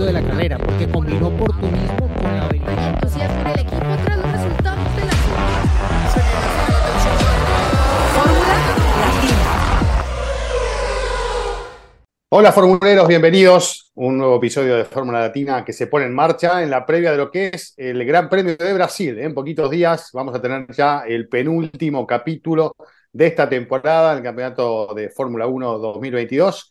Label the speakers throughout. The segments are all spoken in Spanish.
Speaker 1: momento de la carrera, porque combinó oportunismo con la habilidad.
Speaker 2: entusiasmo en el equipo tras los resultados de la
Speaker 3: Fórmula Latina.
Speaker 4: Hola formuleros, bienvenidos. Un nuevo episodio de Fórmula Latina que se pone en marcha en la previa de lo que es el Gran Premio de Brasil. En poquitos días vamos a tener ya el penúltimo capítulo de esta temporada, el Campeonato de Fórmula 1 2022,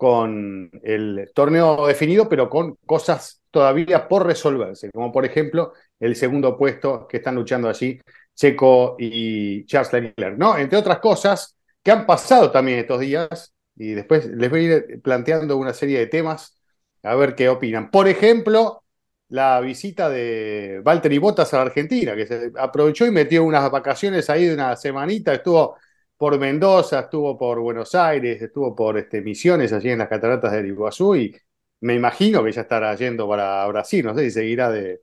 Speaker 4: con el torneo definido, pero con cosas todavía por resolverse, como por ejemplo el segundo puesto que están luchando allí Checo y Charles Leclerc, ¿no? Entre otras cosas que han pasado también estos días, y después les voy a ir planteando una serie de temas a ver qué opinan. Por ejemplo, la visita de Valtteri Bottas a la Argentina, que se aprovechó y metió unas vacaciones ahí de una semanita, estuvo por Mendoza, estuvo por Buenos Aires, estuvo por este, Misiones, allí en las cataratas del Iguazú, y me imagino que ya estará yendo para Brasil, no sé si seguirá de,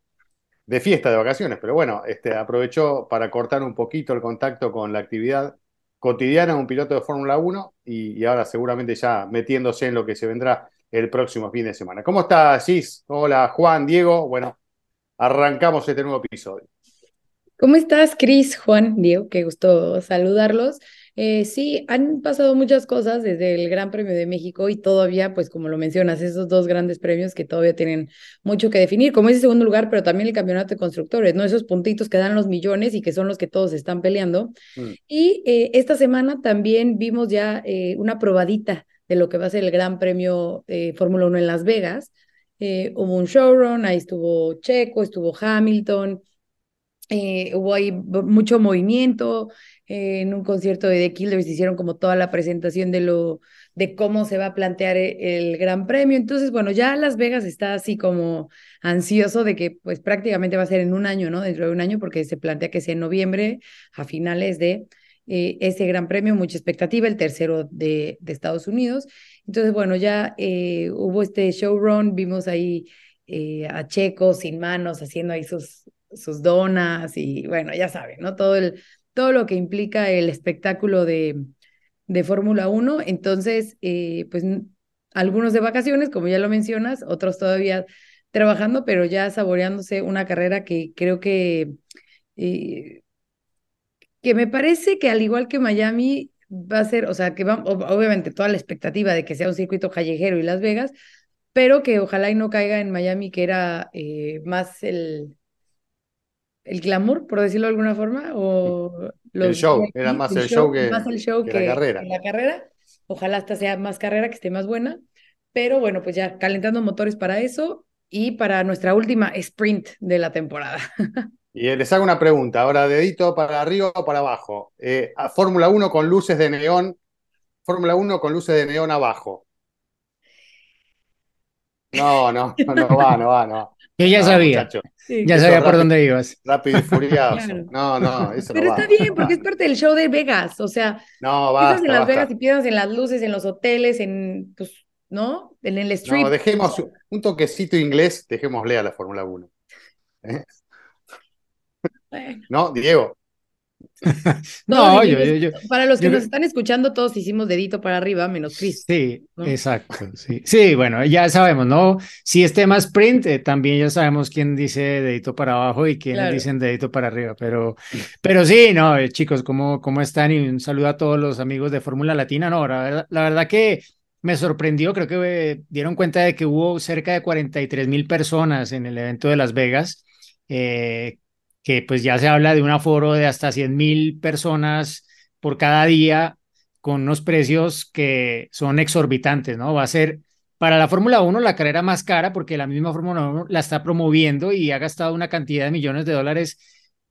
Speaker 4: de fiesta de vacaciones, pero bueno, este, aprovechó para cortar un poquito el contacto con la actividad cotidiana de un piloto de Fórmula 1 y, y, ahora seguramente ya metiéndose en lo que se vendrá el próximo fin de semana. ¿Cómo está Gis? Hola Juan, Diego. Bueno, arrancamos este nuevo episodio.
Speaker 5: ¿Cómo estás, Cris, Juan, Diego? Qué gusto saludarlos. Eh, sí, han pasado muchas cosas desde el Gran Premio de México y todavía, pues como lo mencionas, esos dos grandes premios que todavía tienen mucho que definir, como ese segundo lugar, pero también el campeonato de constructores, ¿no? Esos puntitos que dan los millones y que son los que todos están peleando. Mm. Y eh, esta semana también vimos ya eh, una probadita de lo que va a ser el Gran Premio Fórmula 1 en Las Vegas. hubo un showrun, ahí estuvo Checo, estuvo Hamilton, hubo ahí mucho movimiento, en un concierto de The Killers hicieron como toda la presentación de lo de cómo se va a plantear e, el Gran Premio. Entonces, bueno, ya Las Vegas está así como ansioso de que pues prácticamente va a ser en un año, ¿no? Dentro de un año porque se plantea que sea en noviembre a finales de eh, ese Gran Premio, mucha expectativa, el tercero de, de Estados Unidos. Entonces, bueno, ya eh, hubo este showrun, vimos ahí eh, a Checo sin manos haciendo ahí sus sus donas y bueno, ya saben, ¿no? Todo el todo lo que implica el espectáculo de, de Fórmula 1. Entonces, eh, pues algunos de vacaciones, como ya lo mencionas, otros todavía trabajando, pero ya saboreándose una carrera que creo que, eh, que me parece que al igual que Miami va a ser, o sea, que va, obviamente toda la expectativa de que sea un circuito callejero y Las Vegas, pero que ojalá y no caiga en Miami, que era eh, más el, el glamour, por decirlo de alguna forma, o
Speaker 4: el show, era más el, show, que,
Speaker 5: más el show que, la carrera. la carrera. Ojalá hasta sea más carrera, que esté más buena, pero bueno, pues ya calentando motores para eso y para nuestra última sprint de la temporada.
Speaker 4: Y les hago una pregunta, ahora dedito para arriba o para abajo. Eh, Fórmula 1 con luces de neón, Fórmula 1 con luces de neón abajo. No, no, no va, no va, no.
Speaker 1: Yo ya sabía. ya sabía por dónde ibas.
Speaker 4: Rápido y furioso. No, no, eso
Speaker 5: Pero está bien, porque es parte del show de Vegas. O sea,
Speaker 4: no, basta,
Speaker 5: en Las Vegas y piensas en las luces, en los hoteles, en, pues, ¿no? En el street.
Speaker 4: No, dejemos un toquecito inglés, dejémosle a la Fórmula 1. ¿Eh? No, Diego.
Speaker 1: no, yo, yo,
Speaker 5: para los que nos están escuchando, todos hicimos dedito para arriba, menos Chris.
Speaker 1: Sí, exacto. Sí. sí, bueno, ya sabemos, ¿no? Si es tema sprint, eh, también ya sabemos quién dice dedito para abajo y quién dicen dedito para arriba. Pero, pero sí, no, eh, chicos, ¿cómo, ¿cómo están? Y un saludo a todos los amigos de Fórmula Latina. No, la verdad, la verdad que me sorprendió, creo que eh, dieron cuenta de que hubo cerca de 43 mil personas en el evento de Las Vegas. Eh, que pues ya se habla de un aforo de hasta 100 mil personas por cada día con unos precios que son exorbitantes, ¿no? Va a ser para la Fórmula 1 la carrera más cara porque la misma Fórmula 1 la está promoviendo y ha gastado una cantidad de millones de dólares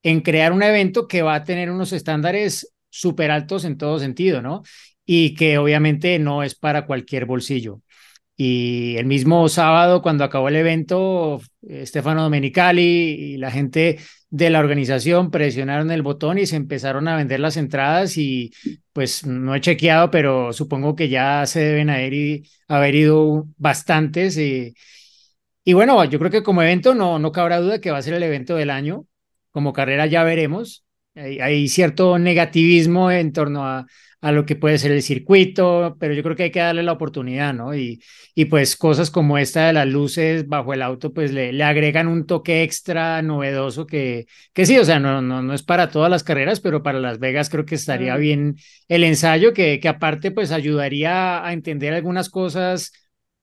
Speaker 1: en crear un evento que va a tener unos estándares súper altos en todo sentido, ¿no? Y que obviamente no es para cualquier bolsillo. Y el mismo sábado, cuando acabó el evento, Stefano Domenicali y la gente de la organización presionaron el botón y se empezaron a vender las entradas y pues no he chequeado, pero supongo que ya se deben haber, haber ido bastantes. Y, y bueno, yo creo que como evento no, no cabrá duda que va a ser el evento del año. Como carrera ya veremos. Hay, hay cierto negativismo en torno a, a lo que puede ser el circuito, pero yo creo que hay que darle la oportunidad, ¿no? Y, y pues cosas como esta de las luces bajo el auto, pues le, le agregan un toque extra novedoso que, que sí, o sea, no, no, no es para todas las carreras, pero para Las Vegas creo que estaría bien el ensayo, que, que aparte pues ayudaría a entender algunas cosas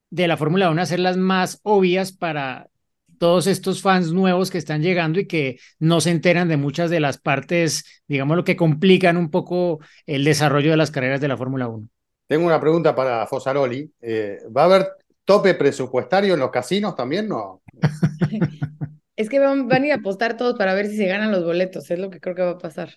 Speaker 1: de la Fórmula 1, hacerlas más obvias para todos estos fans nuevos que están llegando y que no se enteran de muchas de las partes, digamos, lo que complican un poco el desarrollo de las carreras de la Fórmula 1.
Speaker 4: Tengo una pregunta para Fosaroli. Eh, ¿Va a haber tope presupuestario en los casinos también? No.
Speaker 5: es que van, van, a ir a apostar todos para ver si se ganan los boletos, es lo que creo que va a pasar.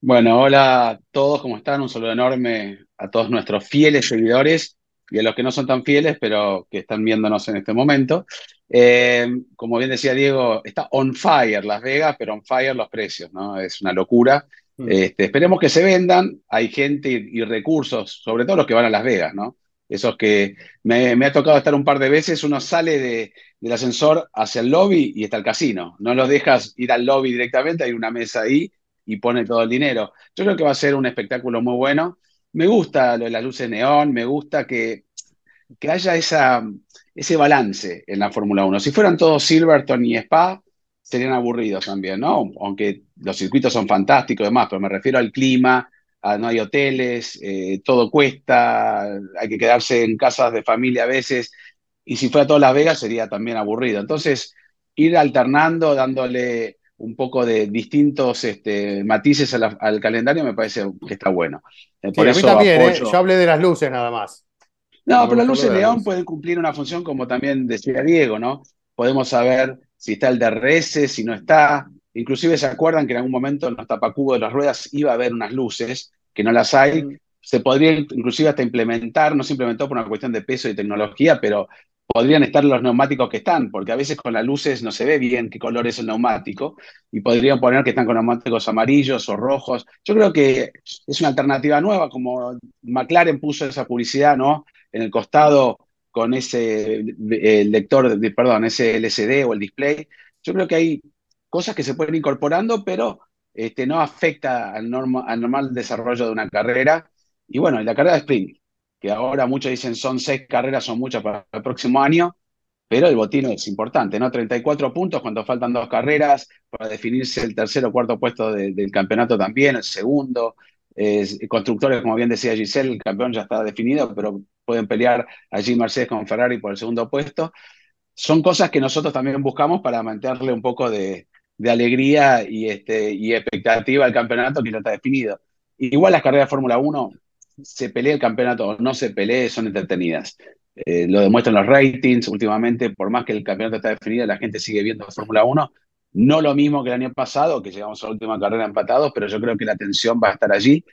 Speaker 6: Bueno, hola a todos, ¿cómo están? Un saludo enorme a todos nuestros fieles seguidores y a los que no son tan fieles, pero que están viéndonos en este momento. Eh, como bien decía Diego, está on fire Las Vegas, pero on fire los precios, ¿no? Es una locura. Mm. Este, esperemos que se vendan. Hay gente y, recursos, sobre todo los que van a Las Vegas, ¿no? Esos que me, ha tocado estar un par de veces, uno sale de, del ascensor hacia el lobby y está el casino. No los dejas ir al lobby directamente, hay una mesa ahí y pone todo el dinero. Yo creo que va a ser un espectáculo muy bueno. Me gusta lo de las luces neón, me gusta que, que haya esa, ese balance en la Fórmula 1. Si fueran todos Silverton y Spa, serían aburridos también, ¿no? Aunque los circuitos son fantásticos y demás, pero me refiero al clima, no hay hoteles, eh, todo cuesta, hay que quedarse en casas de familia a veces, y si fuera toda Las Vegas sería también aburrido. Entonces, ir alternando, dándole un poco de distintos este, matices al calendario me parece que está bueno.
Speaker 4: Eh, por eso también, ¿eh? yo hablé de las luces nada más.
Speaker 6: No, pero las luces de neón pueden cumplir una función como también decía Diego, ¿no? Podemos saber si está el DRS, si no está. Inclusive se acuerdan que en algún momento en los tapacubos de las ruedas iba a haber unas luces, que no las hay. Mm. Se podría inclusive hasta implementar, no se implementó por una cuestión de peso y tecnología, pero podrían estar los neumáticos que están, porque a veces con las luces no se ve bien qué color es el neumático, y podrían poner que están con neumáticos amarillos o rojos. Yo creo que es una alternativa nueva, como McLaren puso esa publicidad, ¿no? En el costado con ese el lector, perdón, ese LCD o el display. Yo creo que hay cosas que se pueden ir incorporando, pero este, no afecta al, al normal desarrollo de una carrera. Y bueno, la carrera de sprint, que ahora muchos dicen son seis carreras, son muchas para el próximo año, pero el botín es importante, ¿no? 34 puntos cuando faltan dos carreras para definirse el tercer o cuarto puesto del campeonato también, el segundo. Constructores, como bien decía Giselle, el campeón ya está definido, pero pueden pelear allí Mercedes con Ferrari por el segundo puesto. Son cosas que nosotros también buscamos para mantenerle un poco de, alegría y, este, expectativa al campeonato que ya está definido. Igual las carreras de Fórmula 1 se pelea el campeonato o no se pelee, son entretenidas. Eh, lo demuestran los ratings últimamente, por más que el campeonato está definido, la gente sigue viendo Fórmula 1. No lo mismo que el año pasado, que llegamos a la última carrera empatados, pero yo creo que la atención va a estar allí.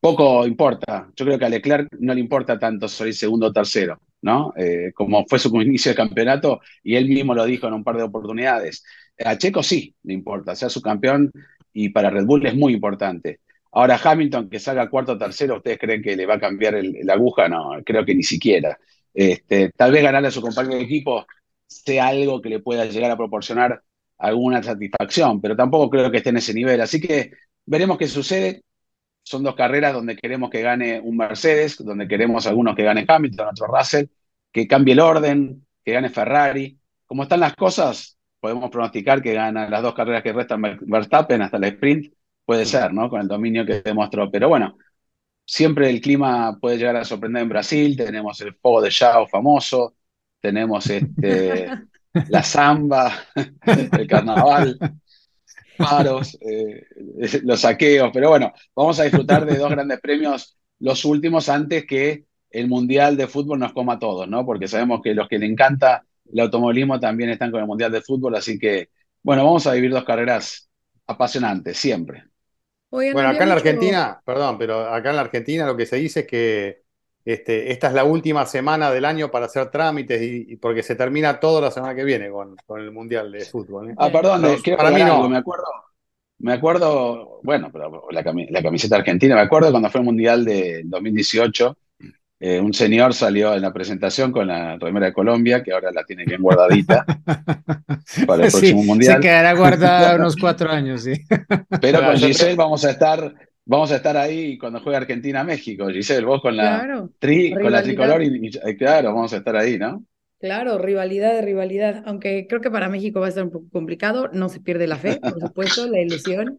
Speaker 6: Poco importa. Yo creo que a Leclerc no le importa tanto ser segundo o tercero, ¿no? Eh, como fue su inicio de campeonato, y él mismo lo dijo en un par de oportunidades. A Checo sí le importa, ser su campeón, y para Red Bull es muy importante. Ahora Hamilton, que salga cuarto o tercero, ¿ustedes creen que le va a cambiar la aguja? No, creo que ni siquiera. Este, tal vez ganarle a su compañero de equipo sea algo que le pueda llegar a proporcionar alguna satisfacción, pero tampoco creo que esté en ese nivel. Así que veremos qué sucede. Son dos carreras donde queremos que gane un Mercedes, donde queremos algunos que gane Hamilton, otro Russell, que cambie el orden, que gane Ferrari. Como están las cosas, podemos pronosticar que gana las dos carreras que restan Verstappen hasta el sprint Puede ser, ¿no? Con el dominio que demostró. Pero bueno, siempre el clima puede llegar a sorprender en Brasil. Tenemos el fuego de Chao famoso, tenemos este, la samba, el carnaval, paros, eh, los saqueos. Pero bueno, vamos a disfrutar de dos grandes premios, los últimos antes que el Mundial de Fútbol nos coma a todos, ¿no? Porque sabemos que los que le encanta el automovilismo también están con el Mundial de Fútbol, así que, bueno, vamos a vivir dos carreras apasionantes, siempre
Speaker 4: bueno, acá en la Argentina, perdón, pero acá en la Argentina lo que se dice es que este, esta es la última semana del año para hacer trámites y, porque se termina todo la semana que viene con, con el Mundial de Fútbol.
Speaker 6: ¿eh? Ah, perdón, para mí no. me acuerdo, me acuerdo, bueno, pero la, la, camiseta argentina, me acuerdo cuando fue el Mundial de 2018, eh, un señor salió en la presentación con la remera de Colombia, que ahora la tiene bien guardadita para el próximo mundial.
Speaker 1: Se quedará guardada unos cuatro años, sí.
Speaker 6: Pero con Giselle vamos a estar vamos a estar ahí cuando juegue Argentina-México, Giselle, vos con la, tri, con la tricolor y, claro, vamos a estar ahí, ¿no?
Speaker 5: Claro, rivalidad de rivalidad, aunque creo que para México va a estar un poco complicado, no se pierde la fe, por supuesto, la ilusión.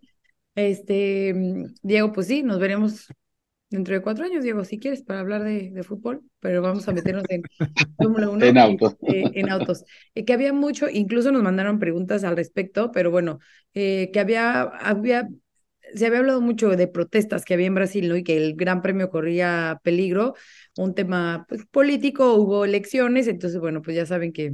Speaker 5: Este, Diego, pues sí, nos veremos dentro de cuatro años, Diego, si quieres, para hablar de, fútbol, pero vamos a meternos en Fórmula 1.
Speaker 6: en autos.
Speaker 5: Eh, en autos. Eh, que había mucho, incluso nos mandaron preguntas al respecto, pero bueno, eh, que había, había, se había hablado mucho de protestas que había en Brasil, ¿no? Y que el Gran Premio corría peligro, un tema pues, político, hubo elecciones, entonces, bueno, pues ya saben que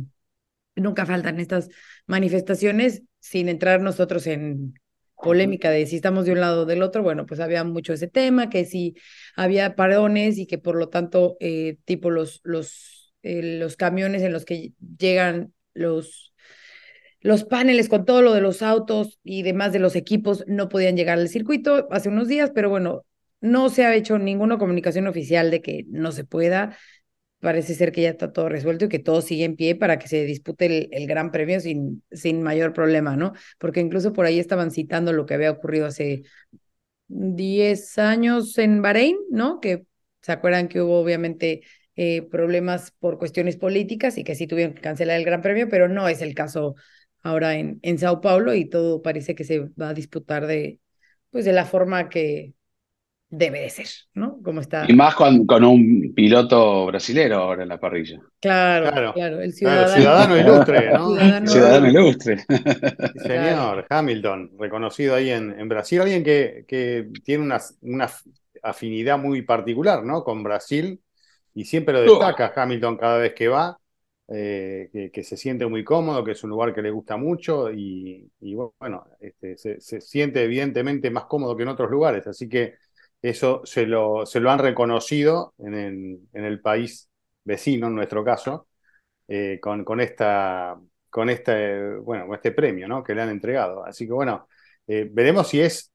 Speaker 5: nunca faltan estas manifestaciones sin entrar nosotros en polémica de si estamos de un lado o del otro, bueno, pues había mucho ese tema, que si había parones y que por lo tanto, eh, tipo los, los, eh, los camiones en los que llegan los, los paneles con todo lo de los autos y demás de los equipos no podían llegar al circuito hace unos días, pero bueno, no se ha hecho ninguna comunicación oficial de que no se pueda parece ser que ya está todo resuelto y que todo sigue en pie para que se dispute el, Gran Premio sin, sin mayor problema, ¿no? Porque incluso por ahí estaban citando lo que había ocurrido hace 10 años en Bahrein, ¿no? Que se acuerdan que hubo obviamente eh, problemas por cuestiones políticas y que sí tuvieron que cancelar el Gran Premio, pero no es el caso ahora en, en Sao Paulo y todo parece que se va a disputar de, pues de la forma que, debe de ser, ¿no? Como está.
Speaker 6: Y más con, con, un piloto brasilero ahora en la parrilla.
Speaker 5: Claro, claro, el ciudadano,
Speaker 4: ciudadano ilustre, ¿no?
Speaker 6: Ciudadano, ilustre.
Speaker 4: señor, Hamilton, reconocido ahí en, en Brasil, alguien que, que tiene una, una, afinidad muy particular, ¿no? Con Brasil, y siempre lo destaca Hamilton cada vez que va. Eh, que, se siente muy cómodo, que es un lugar que le gusta mucho y, bueno, este, se, siente evidentemente más cómodo que en otros lugares. Así que eso se lo, se lo han reconocido en el, país vecino, en nuestro caso, eh, con, esta, con, este, bueno, este premio ¿no? que le han entregado. Así que bueno, eh, veremos si es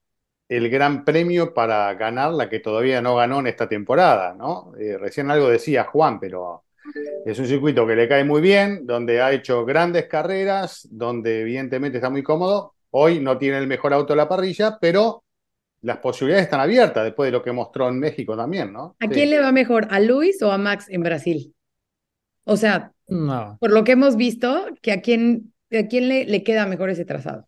Speaker 4: el gran premio para ganar la que todavía no ganó en esta temporada. ¿no? Recién algo decía Juan, pero es un circuito que le cae muy bien, donde ha hecho grandes carreras, donde evidentemente está muy cómodo. Hoy no tiene el mejor auto de la parrilla, pero las posibilidades están abiertas después de lo que mostró en México también, ¿no?
Speaker 5: ¿A quién le va mejor, a Luis o a Max en Brasil? O sea, por lo que hemos visto, que a quién, a quién le, le queda mejor ese trazado.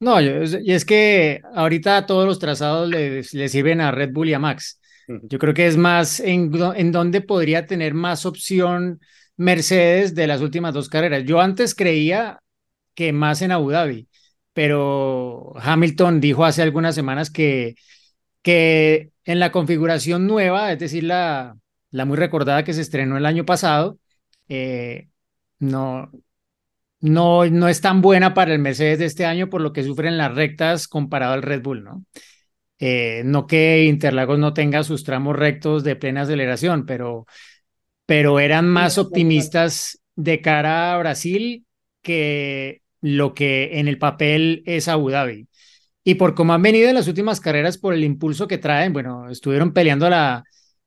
Speaker 1: No, y es que ahorita todos los trazados le, le, sirven a Red Bull y a Max. Yo creo que es más en, en dónde podría tener más opción Mercedes de las últimas dos carreras. Yo antes creía que más en Abu Dhabi pero Hamilton dijo hace algunas semanas que, que en la configuración nueva, es decir, la, la muy recordada que se estrenó el año pasado, eh, no, no, no es tan buena para el Mercedes de este año por lo que sufren las rectas comparado al Red Bull, ¿no? Eh, no que Interlagos no tenga sus tramos rectos de plena aceleración, pero, pero eran más optimistas de cara a Brasil que lo que en el papel es Abu Dhabi. Y por cómo han venido en las últimas carreras, por el impulso que traen, bueno, estuvieron peleando la,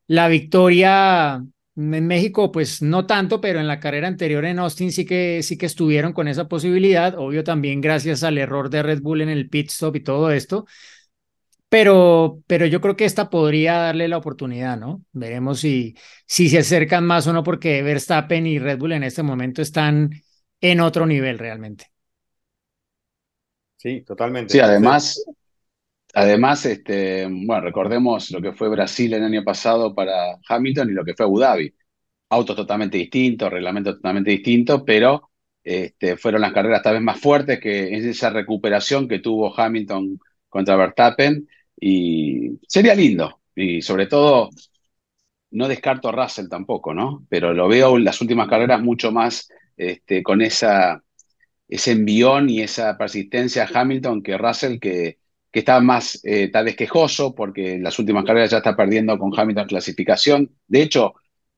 Speaker 1: la victoria en México, pues no tanto, pero en la carrera anterior en Austin sí que, sí que estuvieron con esa posibilidad, obvio también gracias al error de Red Bull en el pit stop y todo esto, pero, pero yo creo que esta podría darle la oportunidad, ¿no? Veremos si, si se acercan más o no, porque Verstappen y Red Bull en este momento están en otro nivel realmente.
Speaker 4: Sí, totalmente.
Speaker 6: Sí, además, además, este, bueno, recordemos lo que fue Brasil el año pasado para Hamilton y lo que fue Abu Dhabi. Autos totalmente distintos, reglamentos totalmente distintos, pero este, fueron las carreras tal vez más fuertes que esa recuperación que tuvo Hamilton contra Verstappen y sería lindo. Y sobre todo, no descarto a Russell tampoco, ¿no? Pero lo veo en las últimas carreras mucho más este, con esa ese envión y esa persistencia a Hamilton que Russell, que, que está más eh, tal vez quejoso porque en las últimas carreras ya está perdiendo con Hamilton clasificación. De hecho,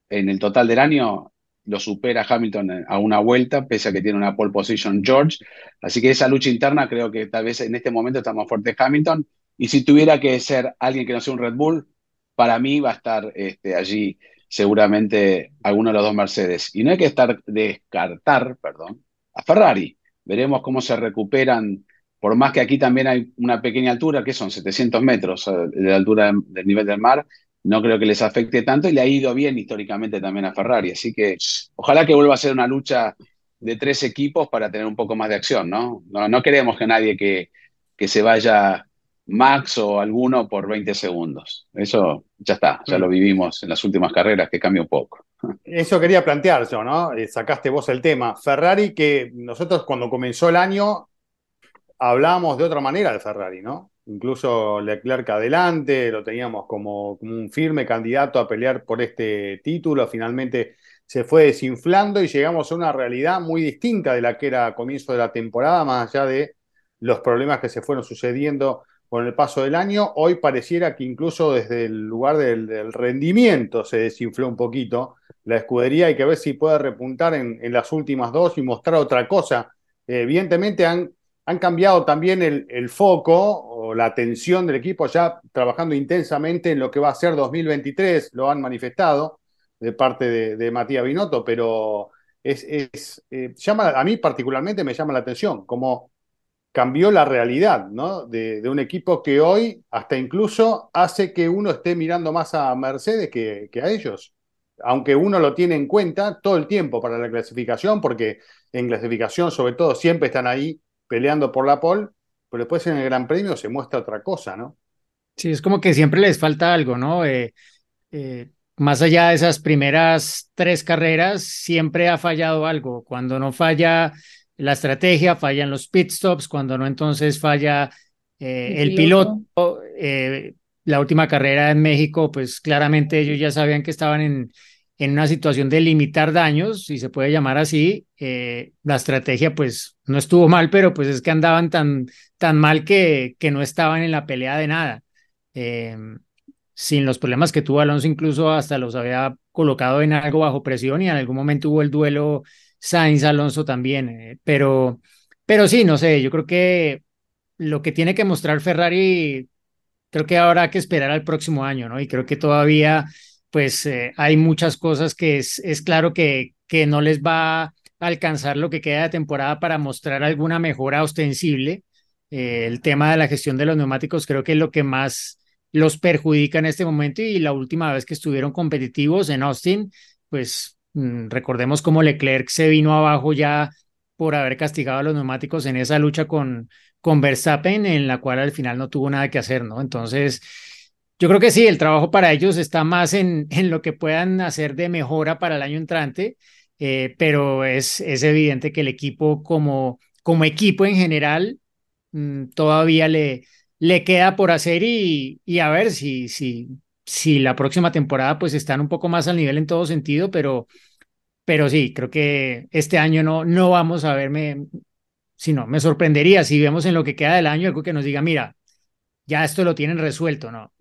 Speaker 6: en el total del año lo supera Hamilton a una vuelta, pese a que tiene una pole position George. Así que esa lucha interna creo que tal vez en este momento está más fuerte Hamilton. Y si tuviera que ser alguien que no sea un Red Bull, para mí va a estar este, allí seguramente alguno de los dos Mercedes. Y no hay que estar descartar, perdón, a Ferrari. Veremos cómo se recuperan por más que aquí también hay una pequeña altura, que son 700 metros de la altura del nivel del mar, no creo que les afecte tanto y le ha ido bien históricamente también a Ferrari. Así que ojalá que vuelva a ser una lucha de tres equipos para tener un poco más de acción, ¿no? No, queremos que nadie que se vaya Max o alguno por 20 segundos. Eso ya está, ya lo mm. vivimos en las últimas carreras, que cambia un poco.
Speaker 4: Eso quería plantear yo, ¿no? Eh, sacaste vos el tema. Ferrari, que nosotros cuando comenzó el año hablábamos de otra manera de Ferrari, ¿no? Incluso Leclerc adelante, lo teníamos como, un firme candidato a pelear por este título. Finalmente se fue desinflando y llegamos a una realidad muy distinta de la que era a comienzo de la temporada, más allá de los problemas que se fueron sucediendo con el paso del año. Hoy pareciera que incluso desde el lugar del, rendimiento se desinfló un poquito la escudería. Hay que ver si puede repuntar en, las últimas dos y mostrar otra cosa. evidentemente han han cambiado también el, foco o la atención del equipo, ya trabajando intensamente en lo que va a ser 2023, lo han manifestado de parte de, Matías Binotto, pero es, eh, llama, a mí particularmente me llama la atención cómo cambió la realidad ¿no? de, un equipo que hoy hasta incluso hace que uno esté mirando más a Mercedes que, a ellos aunque uno lo tiene en cuenta todo el tiempo para la clasificación, porque en clasificación sobre todo siempre están ahí peleando por la pole, pero después en el Gran Premio se muestra otra cosa, ¿no?
Speaker 1: Sí, es como que siempre les falta algo, ¿no? Eh, eh, más allá de esas primeras tres carreras, siempre ha fallado algo. Cuando no falla la estrategia, fallan los pit stops, cuando no, entonces falla eh, el, piloto. la última carrera en México, pues claramente ellos ya sabían que estaban en, en una situación de limitar daños, si se puede llamar así, eh, la estrategia pues no estuvo mal, pero pues es que andaban tan, tan mal que, que no estaban en la pelea de nada. Eh, sin los problemas que tuvo Alonso, incluso hasta los había colocado en algo bajo presión y en algún momento hubo el duelo Sainz-Alonso también. Eh, pero, pero sí, no sé, yo creo que lo que tiene que mostrar Ferrari, creo que habrá que esperar al próximo año, ¿no? Y creo que todavía pues eh, hay muchas cosas que es, es claro que, que no les va a alcanzar lo que queda de temporada para mostrar alguna mejora ostensible. Eh, el tema de la gestión de los neumáticos creo que es lo que más los perjudica en este momento y la última vez que estuvieron competitivos en Austin, pues recordemos cómo Leclerc se vino abajo ya por haber castigado a los neumáticos en esa lucha con, con Verstappen, en la cual al final no tuvo nada que hacer, ¿no? Entonces, yo creo que sí, el trabajo para ellos está más en, en lo que puedan hacer de mejora para el año entrante, eh, pero es, es evidente que el equipo como, como equipo en general mm, todavía le, le queda por hacer y, y a ver si, si, si la próxima temporada pues están un poco más al nivel en todo sentido, pero, pero sí, creo que este año no, no vamos a verme, sino me sorprendería si vemos en lo que queda del año algo que nos diga, mira, ya esto lo tienen resuelto, ¿no?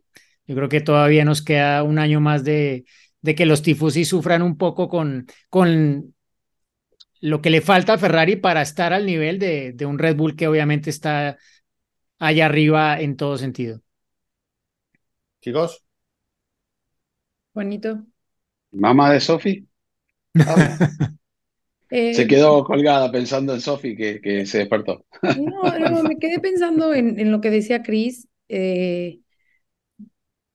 Speaker 1: Yo creo que todavía nos queda un año más de, de que los tifosi sufran un poco con, con lo que le falta a Ferrari para estar al nivel de, de un Red Bull que obviamente está allá arriba en todo sentido.
Speaker 4: Chicos.
Speaker 5: Juanito.
Speaker 6: Mamá de Sofi. Eh, se quedó colgada pensando en Sofi que, que, se despertó.
Speaker 5: No, no, me quedé pensando en, en lo que decía Chris. Eh,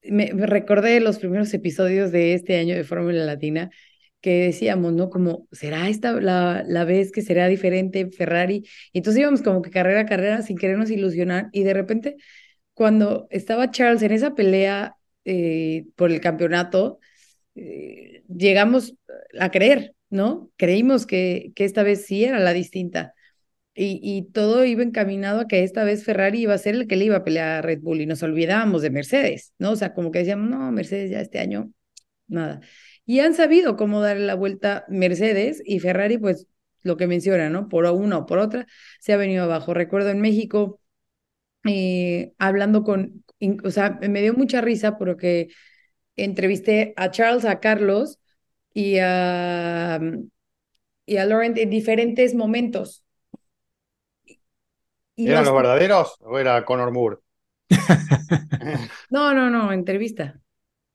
Speaker 5: me, recordé los primeros episodios de este año de Fórmula Latina que decíamos, ¿no? Como, ¿será esta la, la vez que será diferente Ferrari? Y entonces íbamos como que carrera a carrera sin querernos ilusionar y de repente cuando estaba Charles en esa pelea eh, por el campeonato, eh, llegamos a creer, ¿no? Creímos que, que esta vez sí era la distinta y, todo iba encaminado a que esta vez Ferrari iba a ser el que le iba a pelear a Red Bull y nos olvidábamos de Mercedes, ¿no? O sea, como que decíamos, no, Mercedes ya este año, nada. Y han sabido cómo darle la vuelta Mercedes y Ferrari, pues lo que menciona, ¿no? Por una o por otra, se ha venido abajo. Recuerdo en México, eh, hablando con, o sea, me dio mucha risa porque entrevisté a Charles, a Carlos y a, y a Laurent en diferentes momentos
Speaker 4: ¿Eran los... verdaderos o era Conor Moore?
Speaker 5: no, no, no, entrevista.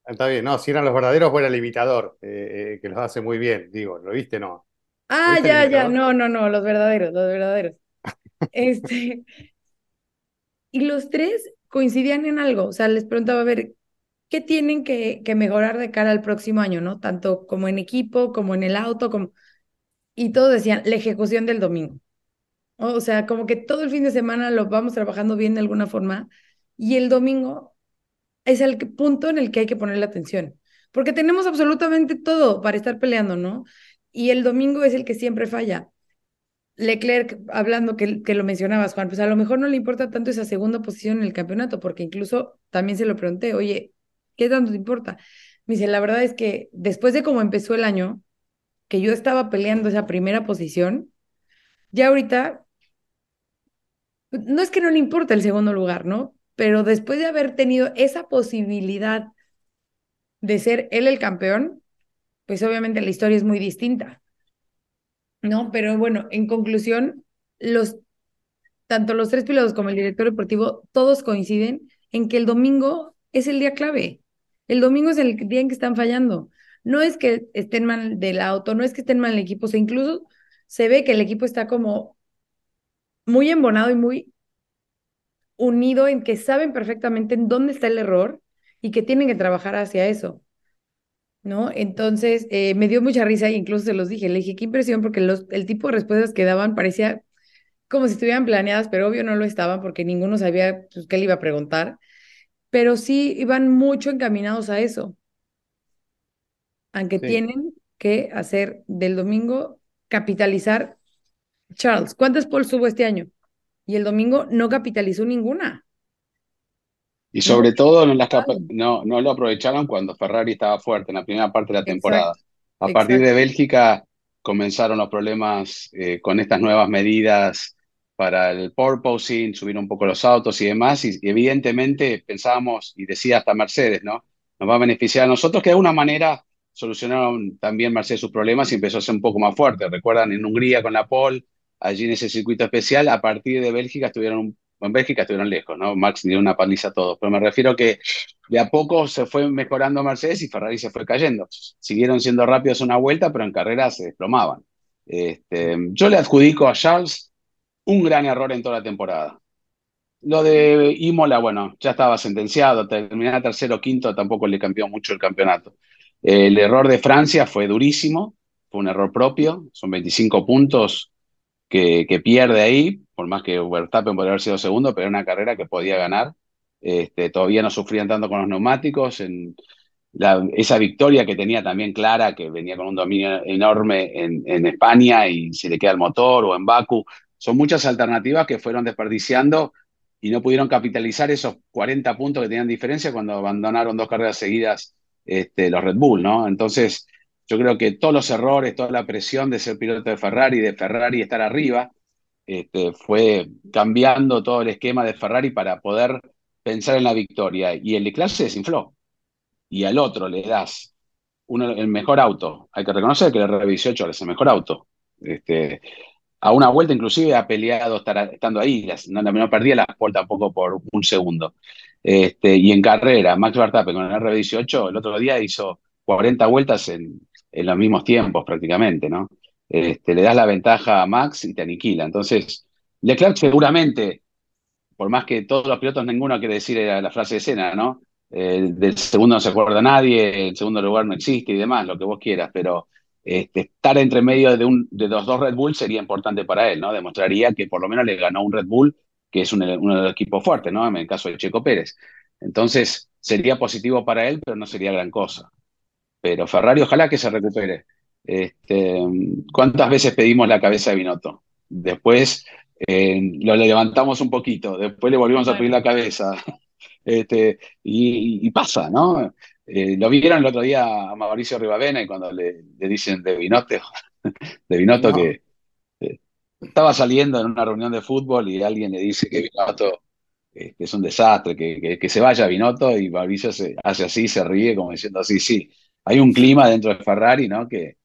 Speaker 4: Está bien, no, si eran los verdaderos o era el imitador, eh, eh, que los hace muy bien, digo, ¿lo viste? No.
Speaker 5: Ah, ya, ya, no, no, no, los verdaderos, los verdaderos. este, Y los tres coincidían en algo, o sea, les preguntaba, a ver, ¿qué tienen que, mejorar de cara al próximo año, no? Tanto como en equipo, como en el auto, como... Y todos decían, la ejecución del domingo. O sea, como que todo el fin de semana lo vamos trabajando bien de alguna forma y el domingo es el punto en el que hay que ponerle atención, porque tenemos absolutamente todo para estar peleando, ¿no? Y el domingo es el que siempre falla. Leclerc, hablando que, que lo mencionabas, Juan, pues a lo mejor no le importa tanto esa segunda posición en el campeonato, porque incluso también se lo pregunté, oye, ¿qué tanto te importa? Me dice, la verdad es que después de cómo empezó el año, que yo estaba peleando esa primera posición, ya ahorita, no es que no le importa el segundo lugar, ¿no? Pero después de haber tenido esa posibilidad de ser él el campeón, pues obviamente la historia es muy distinta. ¿No? Pero bueno, en conclusión, los tanto los tres pilotos como el director deportivo, todos coinciden en que el domingo es el día clave. El domingo es el día en que están fallando. No es que estén mal del auto, no es que estén mal el equipo, o sea, incluso se ve que el equipo está como muy embonado y muy unido en que saben perfectamente en dónde está el error y que tienen que trabajar hacia eso. ¿No? Entonces, eh, me dio mucha risa e incluso se los dije, le dije, qué impresión, porque los, el tipo de respuestas que daban parecía como si estuvieran planeadas, pero obvio no lo estaban porque ninguno sabía pues, qué le iba a preguntar, pero sí iban mucho encaminados a eso, aunque tienen que hacer del domingo capitalizar. Charles, ¿cuántas polls tuvo este año? Y el domingo no capitalizó ninguna.
Speaker 6: Y sobre todo no, las no, no lo aprovecharon cuando Ferrari estaba fuerte en la primera parte de la temporada. a partir de Bélgica comenzaron los problemas eh, con estas nuevas medidas para el porpoising, subir un poco los autos y demás, y, evidentemente pensábamos, y decía hasta Mercedes, ¿no? Nos va a beneficiar a nosotros, que de alguna manera solucionaron también Mercedes sus problemas y empezó a ser un poco más fuerte. Recuerdan en Hungría con la pole, allí en ese circuito especial, a partir de Bélgica estuvieron un en Bélgica estuvieron lejos, ¿no? Max dio una paliza a todos, pero me refiero que de a poco se fue mejorando Mercedes y Ferrari se fue cayendo. Siguieron siendo rápidos una vuelta, pero en carrera se desplomaban. Este, yo le adjudico a Charles un gran error en toda la temporada. Lo de Imola, bueno, ya estaba sentenciado, terminar tercero o quinto tampoco le cambió mucho el campeonato. El error de Francia fue durísimo, fue un error propio, son 25 puntos que, que pierde ahí, por más que Verstappen podría haber sido segundo, pero era una carrera que podía ganar. Este, todavía no sufrían tanto con los neumáticos. Esa victoria que tenía también Clara, que venía con un dominio enorme en, en, España y se le queda el motor o en Baku. Son muchas alternativas que fueron desperdiciando y no pudieron capitalizar esos 40 puntos que tenían diferencia cuando abandonaron dos carreras seguidas este, los Red Bull, ¿no? Entonces, yo creo que todos los errores, toda la presión de ser piloto de Ferrari, de Ferrari estar arriba, este, fue cambiando todo el esquema de Ferrari para poder pensar en la victoria. Y el Leclerc se desinfló. Y al otro le das el mejor auto. Hay que reconocer que el R18 es el mejor auto. Este, a una vuelta inclusive ha peleado estando ahí, no, no perdía la pole tampoco por un segundo. Este, y en carrera, Max Verstappen con el R18 el otro día hizo 40 vueltas en los mismos tiempos prácticamente, ¿no? Este, le das la ventaja a Max y te aniquila. Entonces, Leclerc seguramente, por más que todos los pilotos, ninguno quiere decir la frase de escena, ¿no? del segundo no se acuerda nadie, el segundo lugar no existe y demás, lo que vos quieras, pero este, estar entre medio de, un, de los dos Red Bull sería importante para él, ¿no? Demostraría que por lo menos le ganó un Red Bull, que es uno de los equipos fuertes, ¿no? En el caso de Checo Pérez. Entonces, sería positivo para él, pero no sería gran cosa. Pero Ferrari, ojalá que se recupere. Este, ¿Cuántas veces pedimos la cabeza de Binotto? Después eh, lo levantamos un poquito, después le volvimos a pedir la cabeza. Este, y, pasa, ¿no? Eh, lo vieron el otro día a Mauricio Rivavena y cuando le, dicen de Binotto, de Binotto que eh, estaba saliendo en una reunión de fútbol y alguien le dice que Binotto es un desastre, que, que, se vaya Binotto y Mauricio se, hace así, se ríe como diciendo así, sí. Hay un clima dentro de Ferrari, ¿no? Que,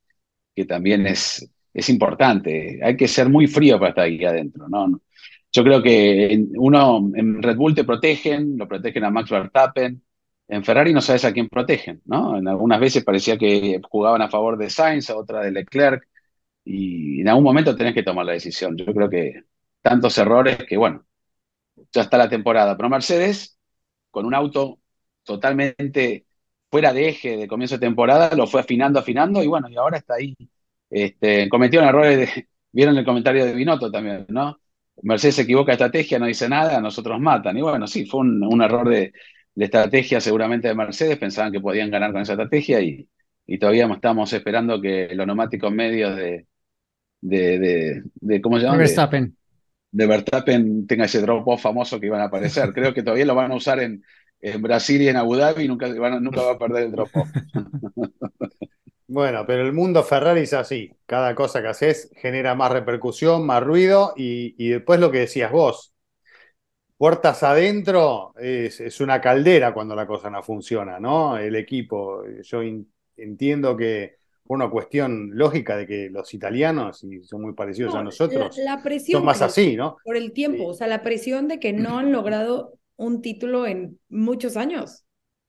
Speaker 6: que también es, es importante. Hay que ser muy frío para estar aquí adentro, ¿no? Yo creo que uno en Red Bull te protegen, lo protegen a Max Verstappen. En Ferrari no sabes a quién protegen, ¿no? En algunas veces parecía que jugaban a favor de Sainz, a otra de Leclerc, y en algún momento tenés que tomar la decisión. Yo creo que tantos errores que, bueno, ya está la temporada. Pero Mercedes, con un auto totalmente fuera de eje de comienzo de temporada, lo fue afinando, afinando, y bueno, y ahora está ahí. Este, cometieron errores, de, vieron el comentario de Binotto también, ¿no? Mercedes se equivoca de estrategia, no dice nada, a nosotros matan. Y bueno, sí, fue un, error de, estrategia seguramente de Mercedes, pensaban que podían ganar con esa estrategia y, todavía estamos esperando que los neumáticos medios de, de, de, ¿cómo se llama?
Speaker 1: Verstappen.
Speaker 6: De, Verstappen tenga ese drop-off famoso que iban a aparecer. Creo que todavía lo van a usar en, en Brasil y en Abu Dhabi y nunca, nunca va a perder el drop-off.
Speaker 4: Bueno, pero el mundo Ferrari es así. Cada cosa que haces genera más repercusión, más ruido y, después lo que decías vos. Puertas adentro es, una caldera cuando la cosa no funciona, ¿no? El equipo. Yo entiendo que por una cuestión lógica de que los italianos, y son muy parecidos a nosotros,
Speaker 5: la, presión
Speaker 4: son más así, ¿no?
Speaker 5: Por el tiempo, o sea, la presión de que no han logrado un título en muchos años.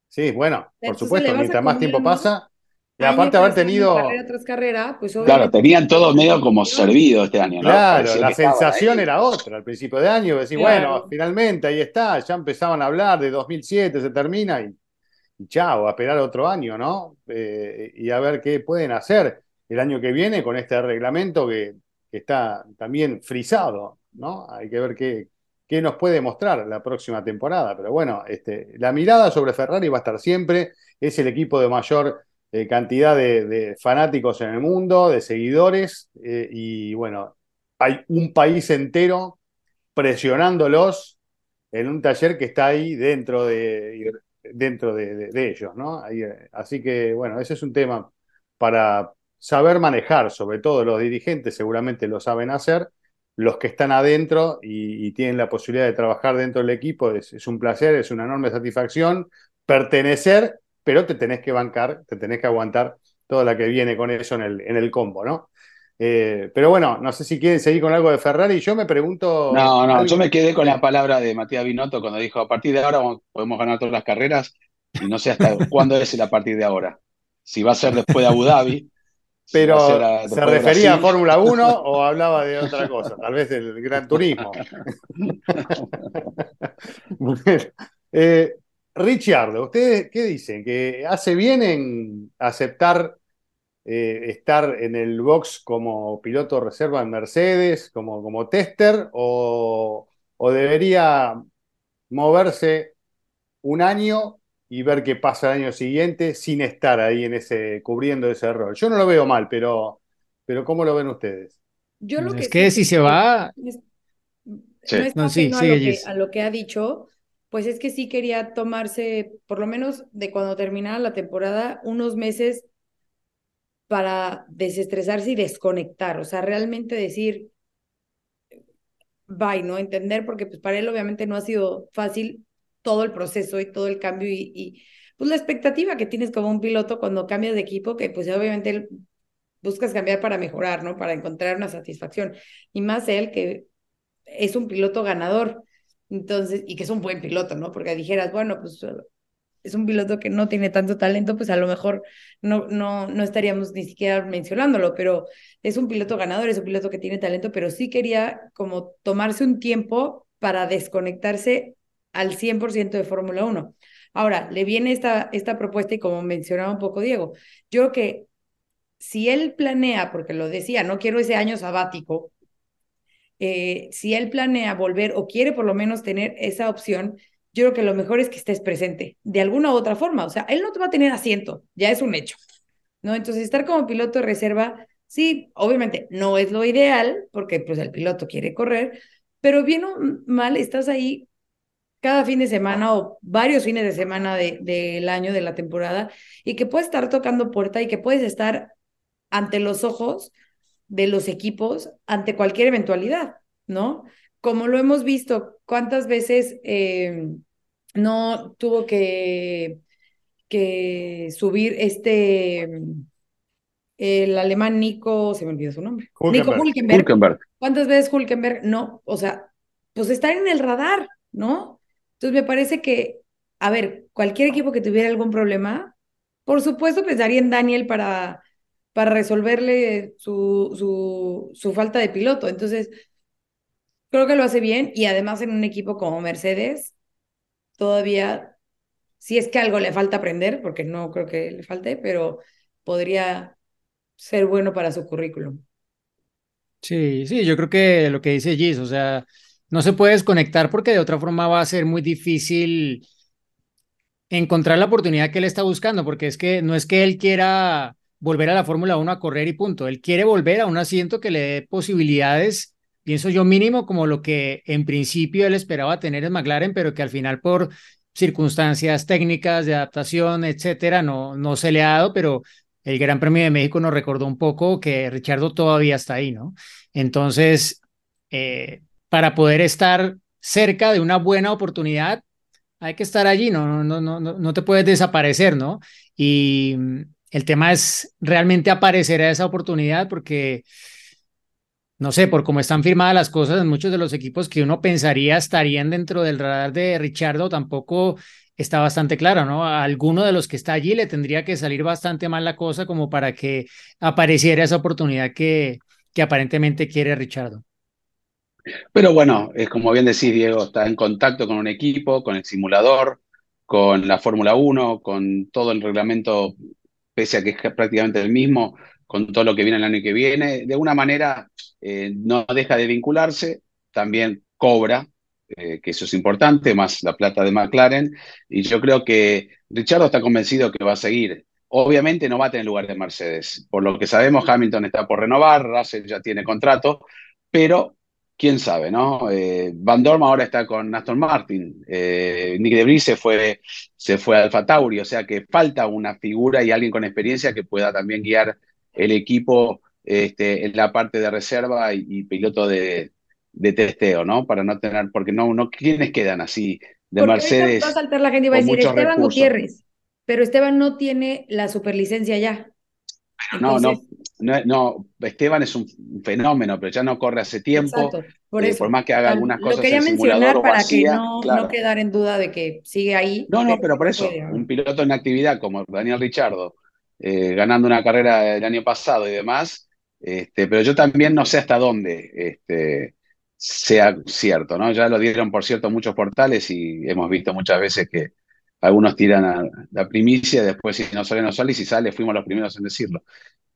Speaker 4: Sí, bueno, por supuesto, mientras más tiempo pasa, y aparte haber tenido.
Speaker 5: Carrera tras carrera, pues
Speaker 6: Claro, tenían todo medio como servido este año, ¿no?
Speaker 4: Claro, la sensación era otra al principio de año. Decir, bueno, finalmente ahí está, ya empezaban a hablar de 2007, se termina y, chao, a esperar otro año, ¿no? Eh, y a ver qué pueden hacer el año que viene con este reglamento que, está también frisado, ¿no? Hay que ver qué, qué nos puede mostrar la próxima temporada. Pero bueno, este, la mirada sobre Ferrari va a estar siempre. Es el equipo de mayor cantidad de, fanáticos en el mundo, de seguidores, eh, y bueno, hay un país entero presionándolos en un taller que está ahí dentro de, dentro de, ellos, ¿no? Eh, así que, bueno, ese es un tema para saber manejar, sobre todo los dirigentes seguramente lo saben hacer, los que están adentro y, tienen la posibilidad de trabajar dentro del equipo, es un placer, es una enorme satisfacción pertenecer pero te tenés que bancar, te tenés que aguantar toda la que viene con eso en el, en el combo, ¿no? Eh, pero bueno, no sé si quieren seguir con algo de Ferrari. Yo me pregunto.
Speaker 6: No, no, yo me quedé con la palabra de Matías Binotto cuando dijo: a partir de ahora podemos ganar todas las carreras y no sé hasta cuándo es el a partir de ahora. Si va a ser después de Abu Dhabi.
Speaker 4: Pero, ¿se refería a Fórmula 1 o hablaba de otra cosa? Tal vez del Gran Turismo. eh, Richard, ¿ustedes qué dicen? ¿Que hace bien en aceptar eh, estar en el box como piloto reserva en Mercedes, como, como tester, o, debería moverse un año y ver qué pasa el año siguiente sin estar ahí en ese, cubriendo ese rol? Yo no lo veo mal, pero, pero ¿cómo lo ven ustedes?
Speaker 5: Yo lo
Speaker 1: es que, si se va...
Speaker 5: No, sí, a lo que ha dicho, pues es que sí quería tomarse, por lo menos de cuando terminara la temporada, unos meses para desestresarse y desconectar, o sea, realmente decir, bye, ¿no? Entender, porque pues para él obviamente no ha sido fácil todo el proceso y todo el cambio y, pues la expectativa que tienes como un piloto cuando cambias de equipo, que pues obviamente buscas cambiar para mejorar, ¿no? Para encontrar una satisfacción. Y más él que es un piloto ganador. Entonces, y que es un buen piloto, ¿no? Porque dijeras, bueno, pues es un piloto que no tiene tanto talento, pues a lo mejor no, no, no estaríamos ni siquiera mencionándolo, pero es un piloto ganador, es un piloto que tiene talento, pero sí quería como tomarse un tiempo para desconectarse al 100% de Fórmula 1. Ahora, le viene esta, esta propuesta y como mencionaba un poco Diego, yo creo que si él planea, porque lo decía, no quiero ese año sabático, eh, si él planea volver o quiere por lo menos tener esa opción, yo creo que lo mejor es que estés presente de alguna u otra forma. O sea, él no te va a tener asiento, ya es un hecho, ¿no? Entonces, estar como piloto de reserva, sí, obviamente no es lo ideal, porque pues el piloto quiere correr, pero bien o mal, estás ahí cada fin de semana o varios fines de semana del de, año, de la temporada, y que puedes estar tocando puerta y que puedes estar ante los ojos de los equipos ante cualquier eventualidad, ¿no? Como lo hemos visto, ¿cuántas veces eh, no tuvo que, que subir este, el alemán Nico, se me olvidó su nombre, Nico Hulkenberg. ¿Cuántas veces Hulkenberg? No, o sea, pues está en el radar, ¿no? Entonces me parece que, a ver, cualquier equipo que tuviera algún problema, por supuesto pensaría en Daniel para para resolverle su, su, su falta de piloto. Entonces, creo que lo hace bien y además en un equipo como Mercedes, todavía, si es que algo le falta aprender, porque no creo que le falte, pero podría ser bueno para su currículum.
Speaker 1: Sí, sí, yo creo que lo que dice Gis, o sea, no se puede desconectar porque de otra forma va a ser muy difícil encontrar la oportunidad que él está buscando, porque es que no es que él quiera volver a la Fórmula 1 a correr y punto, él quiere volver a un asiento que le dé posibilidades, pienso yo mínimo como lo que en principio él esperaba tener en McLaren, pero que al final por circunstancias técnicas de adaptación, etcétera, no, no se le ha dado, pero el Gran Premio de México nos recordó un poco que Richardo todavía está ahí, ¿no? Entonces, eh, para poder estar cerca de una buena oportunidad, hay que estar allí, no, no, no, no, no te puedes desaparecer, ¿no? Y mm, el tema es realmente aparecer a esa oportunidad porque, no sé, por cómo están firmadas las cosas en muchos de los equipos que uno pensaría estarían dentro del radar de Richardo, tampoco está bastante claro, ¿no? A alguno de los que está allí le tendría que salir bastante mal la cosa como para que apareciera esa oportunidad que, que aparentemente quiere Richardo.
Speaker 6: Pero bueno, es como bien decís, Diego, está en contacto con un equipo, con el simulador, con la Fórmula 1, con todo el reglamento, pese a que es prácticamente el mismo, con todo lo que viene el año que viene. De alguna manera eh, no deja de vincularse, también cobra, eh, que eso es importante, más la plata de McLaren. Y yo creo que Richardo está convencido que va a seguir. Obviamente no va a tener lugar de Mercedes. Por lo que sabemos, Hamilton está por renovar, Russell ya tiene contrato, pero quién sabe, ¿no? Eh, Van Dorm ahora está con Aston Martin, eh, Nick de se fue, se fue a Alfa Tauri, o sea que falta una figura y alguien con experiencia que pueda también guiar el equipo este, en la parte de reserva y, piloto de, testeo, ¿no? Para no tener, porque no, no ¿quiénes quedan así de Mercedes?
Speaker 5: Va a saltar la gente y va a decir Esteban Gutiérrez, pero Esteban no tiene la superlicencia ya.
Speaker 6: No, no, no, Esteban es un fenómeno, pero ya no corre hace tiempo. por, eh, por más que haga algunas cosas.
Speaker 5: Lo quería mencionar para que no, no quedar en duda de que sigue ahí.
Speaker 6: No, no, pero por eso, un piloto en actividad como Daniel Richardo, eh, ganando una carrera el año pasado y demás, este, pero yo también no sé hasta dónde este, sea cierto, ¿no? Ya lo dieron, por cierto, muchos portales y hemos visto muchas veces que algunos tiran a la primicia, después si no sale, no sale, y si sale, fuimos los primeros en decirlo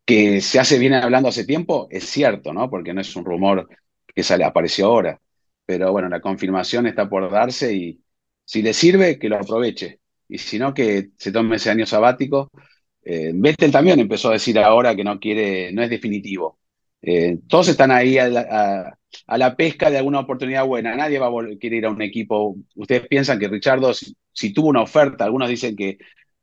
Speaker 6: que se hace bien hablando hace tiempo, es cierto, ¿no? Porque no es un rumor que sale, apareció ahora. Pero bueno, la confirmación está por darse y si le sirve, que lo aproveche. Y si no, que se tome ese año sabático. Eh, Vettel también empezó a decir ahora que no quiere, no es definitivo. Eh, todos están ahí a la, pesca de alguna oportunidad buena. Nadie va a querer ir a un equipo. Ustedes piensan que Richardo, si, tuvo una oferta, algunos dicen que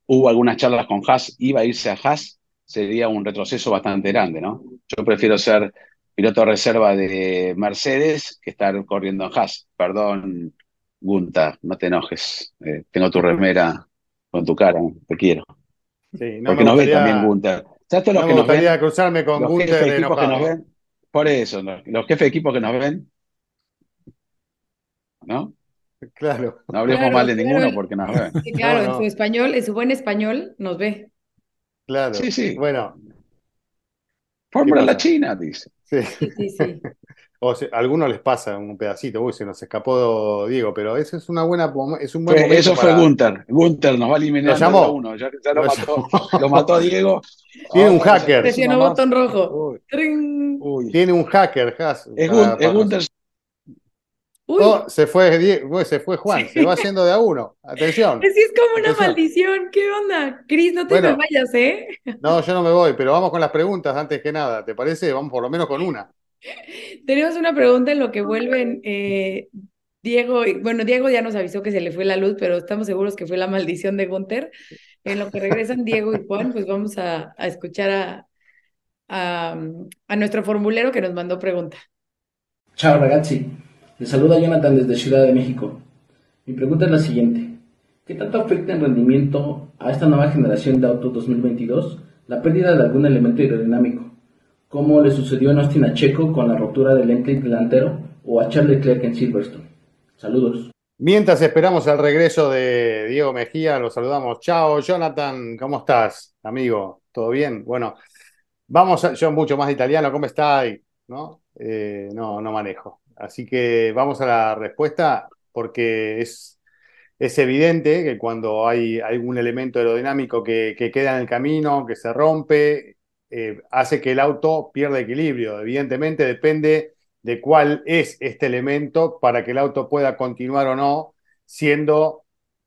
Speaker 6: hubo algunas charlas con Haas, iba a irse a Haas sería un retroceso bastante grande, ¿no? Yo prefiero ser piloto de reserva de Mercedes que estar corriendo en Haas. Perdón, Gunta, no te enojes. Eh, tengo tu remera con tu cara, te quiero. Sí, no Porque nos ve también Gunter.
Speaker 4: ¿Sabes no que me gustaría cruzarme con Gunter
Speaker 6: ven, Por eso, los jefes de equipo que nos ven, ¿no?
Speaker 4: Claro.
Speaker 6: No hablemos mal de ninguno porque nos ven.
Speaker 5: claro, en su español, en su buen español, nos ve.
Speaker 4: Claro. Sí, sí. Bueno.
Speaker 6: Fórmula la China, dice.
Speaker 4: Sí, sí, sí. o a algunos les pasa un pedacito, uy, se nos escapó Diego, pero eso es una buena, es un buen
Speaker 6: Eso fue Gunter. Gunter nos va a eliminar
Speaker 4: a
Speaker 6: uno. Ya, lo, mató, lo, mató, a Diego.
Speaker 4: Tiene un hacker.
Speaker 5: Presionó botón rojo.
Speaker 4: Tiene un hacker,
Speaker 6: Has. Es, Gunter
Speaker 4: Oh, se fue Diego, se fue Juan, se va haciendo de a uno. Atención.
Speaker 5: Sí, es como una maldición. ¿Qué onda? Cris, no te me vayas, ¿eh?
Speaker 4: No, yo no me voy, pero vamos con las preguntas antes que nada. ¿Te parece? Vamos por lo menos con una.
Speaker 5: Tenemos una pregunta en lo que vuelven eh, Diego. Bueno, Diego ya nos avisó que se le fue la luz, pero estamos seguros que fue la maldición de Gunter. En lo que regresan Diego y Juan, pues vamos a, escuchar a, a, a nuestro formulero que nos mandó pregunta.
Speaker 7: Chao, ragazzi. Le saluda Jonathan desde Ciudad de México. Mi pregunta es la siguiente. ¿Qué tanto afecta en rendimiento a esta nueva generación de autos 2022 la pérdida de algún elemento aerodinámico? ¿Cómo le sucedió a Austin a Checo con la rotura del endplate delantero o a Charles Leclerc en Silverstone? Saludos.
Speaker 4: Mientras esperamos el regreso de Diego Mejía, lo saludamos. Chao, Jonathan, ¿cómo estás, amigo? ¿Todo bien? Bueno, vamos, a, yo mucho más italiano, ¿cómo estás? ¿No? Eh, no, no manejo. Así que vamos a la respuesta porque es, es evidente que cuando hay algún elemento aerodinámico que, queda en el camino, que se rompe, eh, hace que el auto pierda equilibrio. Evidentemente depende de cuál es este elemento para que el auto pueda continuar o no siendo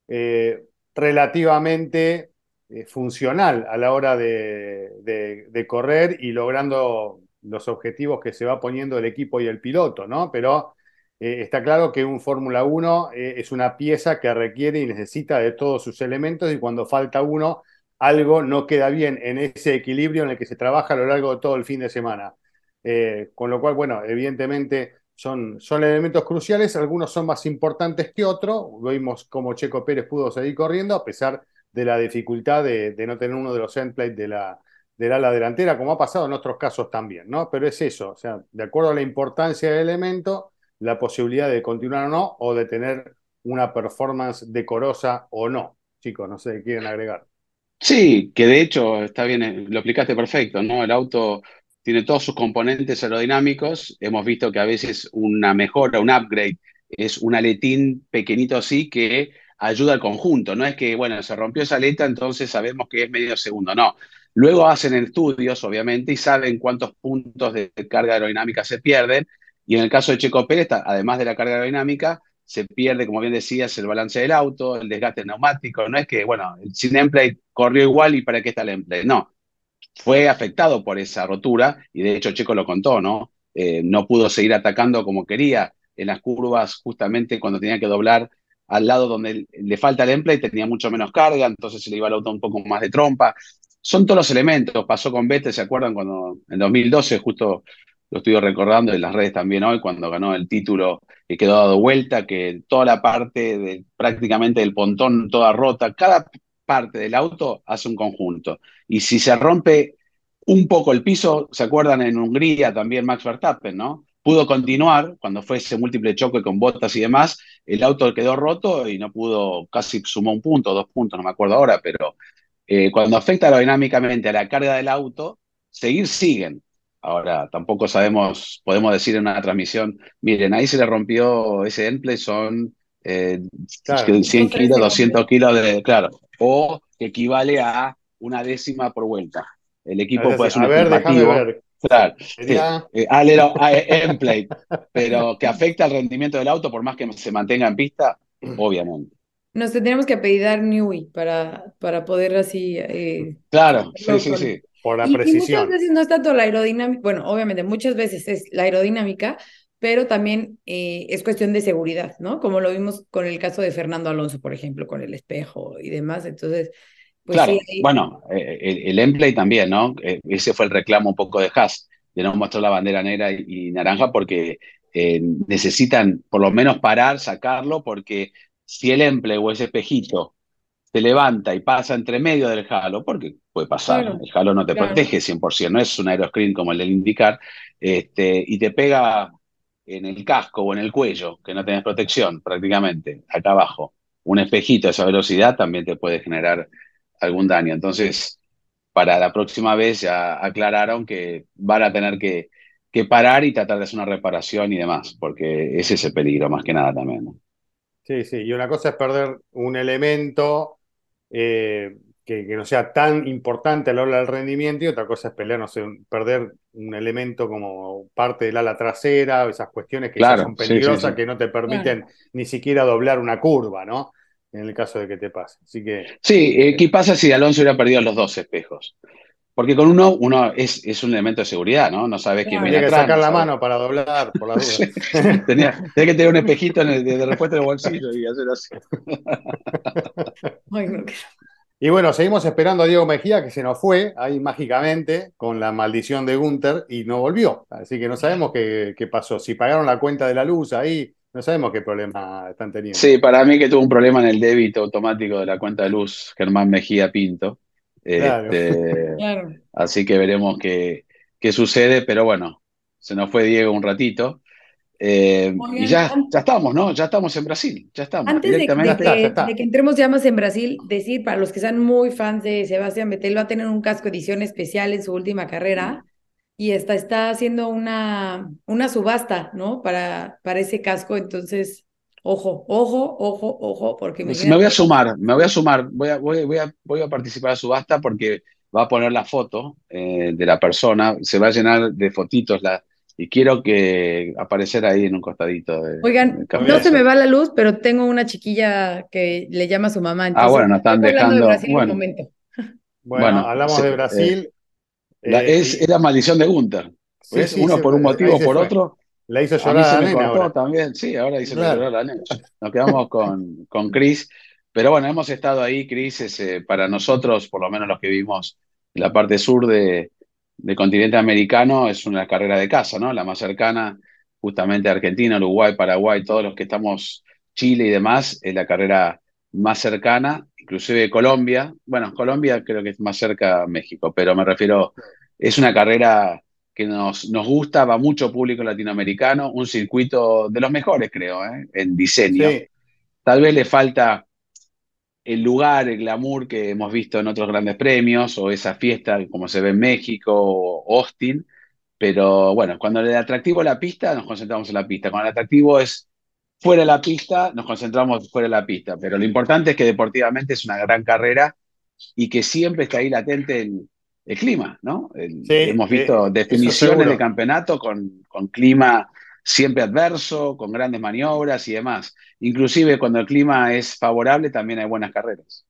Speaker 4: eh, relativamente eh, funcional a la hora de, correr y logrando los objetivos que se va poniendo el equipo y el piloto, ¿no? Pero eh, está claro que un Fórmula 1 es una pieza que requiere y necesita de todos sus elementos y cuando falta uno, algo no queda bien en ese equilibrio en el que se trabaja a lo largo de todo el fin de semana. con lo cual, bueno, evidentemente son, son elementos cruciales, algunos son más importantes que otros. Vimos cómo Checo Pérez pudo seguir corriendo a pesar de la dificultad de, no tener uno de los endplates de la, del ala delantera, como ha pasado en otros casos también, ¿no? Pero es eso, o sea, de acuerdo a la importancia del elemento, la posibilidad de continuar o no, o de tener una performance decorosa o no. Chicos, no sé, ¿quieren agregar?
Speaker 6: Sí, que de hecho está bien, eh, lo explicaste perfecto, ¿no? El auto tiene todos sus componentes aerodinámicos. Hemos visto que a veces una mejora, un upgrade, es un aletín pequeñito así que ayuda al conjunto. No es que, bueno, se rompió esa aleta, entonces sabemos que es medio segundo. No. Luego hacen estudios, obviamente, y saben cuántos puntos de carga aerodinámica se pierden. Y en el caso de Checo Pérez, además de la carga aerodinámica, se pierde, como bien decías, el balance del auto, el desgaste neumático. No es que, bueno, el sin emplate corrió igual y para qué está el emplate. No, fue afectado por esa rotura y de hecho Checo lo contó, ¿no? Eh, no pudo seguir atacando como quería en las curvas justamente cuando tenía que doblar al lado donde le falta el emplate tenía mucho menos carga, entonces se le iba al auto un poco más de trompa. Son todos los elementos. Pasó con Vettel, ¿se acuerdan? Cuando en 2012, justo lo estoy recordando en las redes también hoy, cuando ganó el título y quedó dado vuelta, que toda la parte de, prácticamente del pontón toda rota, cada parte del auto hace un conjunto. Y si se rompe un poco el piso, ¿se acuerdan en Hungría también Max Verstappen, ¿no? Pudo continuar cuando fue ese múltiple choque con botas y demás, el auto quedó roto y no pudo, casi sumó un punto, dos puntos, no me acuerdo ahora, pero eh, cuando afecta aerodinámicamente a la carga del auto, seguir siguen. Ahora, tampoco sabemos, podemos decir en una transmisión, miren, ahí se le rompió ese endplay, son 100 eh, kilos, 200 kilos de, claro, o que equivale a una décima por vuelta. El equipo puede ser un estimativo. Claro, eh, plate, pero que afecta al rendimiento del auto por más que se mantenga en pista, obviamente.
Speaker 5: Nos tendríamos que pedir Newey para, para poder así. Eh,
Speaker 6: claro, sí, sí, sí.
Speaker 4: Por la precisión.
Speaker 5: muchas veces no es tanto la aerodinámica, bueno, obviamente muchas veces es la aerodinámica, pero también eh, es cuestión de seguridad, ¿no? Como lo vimos con el caso de Fernando Alonso, por ejemplo, con el espejo y demás. Entonces,
Speaker 6: pues claro, bueno, eh, el, el también, ¿no? Eh, ese fue el reclamo un poco de Haas, de no mostrar la bandera negra y, naranja, porque necesitan por lo menos parar, sacarlo, porque si el emplay o ese espejito se levanta y pasa entre medio del halo, porque puede pasar, el halo no te protege 100%, no es un aeroscreen como el del indicar, este, y te pega en el casco o en el cuello, que no tenés protección prácticamente, acá abajo, un espejito a esa velocidad también te puede generar algún daño. Entonces, para la próxima vez ya aclararon que van a tener que, que parar y tratar de hacer una reparación y demás, porque ese es el peligro más que nada también.
Speaker 4: Sí, sí, y una cosa es perder un elemento eh, que, no sea tan importante a la hora del rendimiento y otra cosa es pelear, no sé, perder un elemento como parte del ala trasera, esas cuestiones que son peligrosas, que no te permiten ni siquiera doblar una curva, ¿no? En el caso de que te pase. Así que...
Speaker 6: Sí, eh, ¿qué pasa si Alonso hubiera perdido los dos espejos? Porque con uno, uno es, es un elemento de seguridad, ¿no? No sabes quién viene
Speaker 4: Tiene que sacar la mano para doblar, por la duda.
Speaker 6: tenía, que tener un espejito en el, de, respuesta en el bolsillo y hacer así.
Speaker 4: Ay, no, y bueno, seguimos esperando a Diego Mejía, que se nos fue ahí mágicamente con la maldición de Gunther y no volvió. Así que no sabemos qué, pasó. Si pagaron la cuenta de la luz ahí, no sabemos qué problema están teniendo.
Speaker 6: Sí, para mí que tuvo un problema en el débito automático de la cuenta de luz, Germán Mejía Pinto. Este, así que veremos qué, qué sucede, pero bueno, se nos fue Diego un ratito. Eh, y ya, ya estamos, ¿no? Ya estamos en Brasil, ya estamos.
Speaker 5: Antes de, que, entremos ya más en Brasil, decir para los que sean muy fans de Sebastián Vettel, va a tener un casco edición especial en su última carrera. y está, está haciendo una, una subasta, ¿no? Para, para ese casco, entonces, ojo, ojo, ojo, ojo, porque
Speaker 6: me, me voy a sumar, me voy a sumar, voy a, voy, voy a, voy a participar en la subasta porque va a poner la foto eh, de la persona, se va a llenar de fotitos la, y quiero que aparecer ahí en un costadito. De,
Speaker 5: Oigan, no se me va la luz, pero tengo una chiquilla que le llama a su mamá.
Speaker 6: ah, bueno, nos están dejando.
Speaker 5: bueno.
Speaker 4: bueno, hablamos de Brasil.
Speaker 6: La, eh, es, la maldición de Gunther. Uno por un motivo o por otro.
Speaker 4: La hizo llorar a,
Speaker 6: a también, sí, ahora hizo llorar a la nena. Nos quedamos con, con Chris. Pero bueno, hemos estado ahí, Chris, para nosotros, por lo menos los que vivimos en la parte sur de, del continente americano, es una carrera de casa, ¿no? La más cercana, justamente Argentina, Uruguay, Paraguay, todos los que estamos, Chile y demás, es la carrera más cercana inclusive Colombia. Bueno, Colombia creo que es más cerca a México, pero me refiero, es una carrera que nos, nos gusta, va mucho público latinoamericano, un circuito de los mejores, creo, ¿eh? en diseño. Tal vez le falta el lugar, el glamour que hemos visto en otros grandes premios, o esa fiesta como se ve en México o Austin, pero bueno, cuando el atractivo es la pista, nos concentramos en la pista. Cuando el atractivo es fuera de la pista, nos concentramos fuera de la pista, pero lo importante es que deportivamente es una gran carrera y que siempre está ahí latente el, el clima, ¿no? hemos visto eh, definiciones de campeonato con, con clima siempre adverso, con grandes maniobras y demás. Inclusive cuando el clima es favorable también hay buenas carreras.